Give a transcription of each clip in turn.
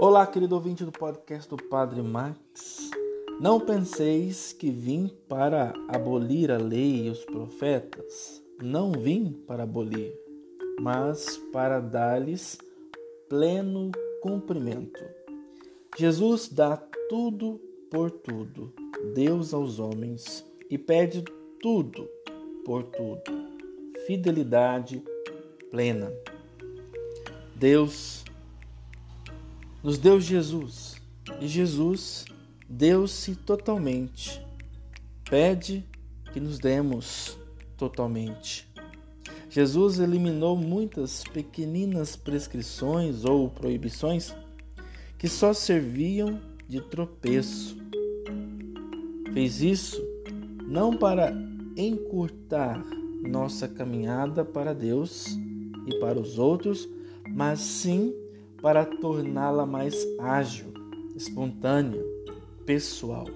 Olá, querido ouvinte do podcast do Padre Max. Não penseis que vim para abolir a lei e os profetas. Não vim para abolir, mas para dar-lhes pleno cumprimento. Jesus dá tudo por tudo, Deus aos homens, e pede tudo por tudo, fidelidade plena. Deus nos deu Jesus e Jesus deu-se totalmente. Pede que nos demos totalmente. Jesus eliminou muitas pequeninas prescrições ou proibições que só serviam de tropeço. Fez isso não para encurtar nossa caminhada para Deus e para os outros, mas sim para torná-la mais ágil, espontânea, pessoal.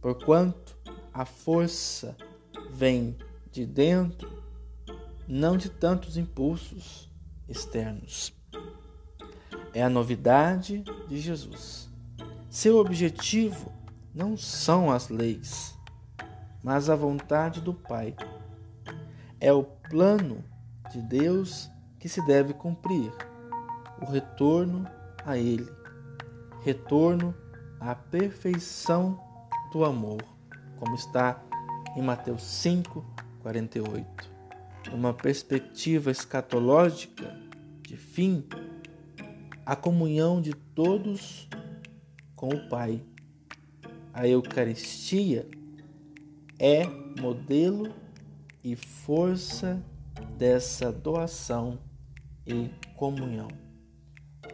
Porquanto a força vem de dentro, não de tantos impulsos externos. É a novidade de Jesus. Seu objetivo não são as leis, mas a vontade do Pai. É o plano de Deus que se deve cumprir o retorno a Ele, retorno à perfeição do amor, como está em Mateus 5, 48. Uma perspectiva escatológica de fim, a comunhão de todos com o Pai. A Eucaristia é modelo e força dessa doação e comunhão.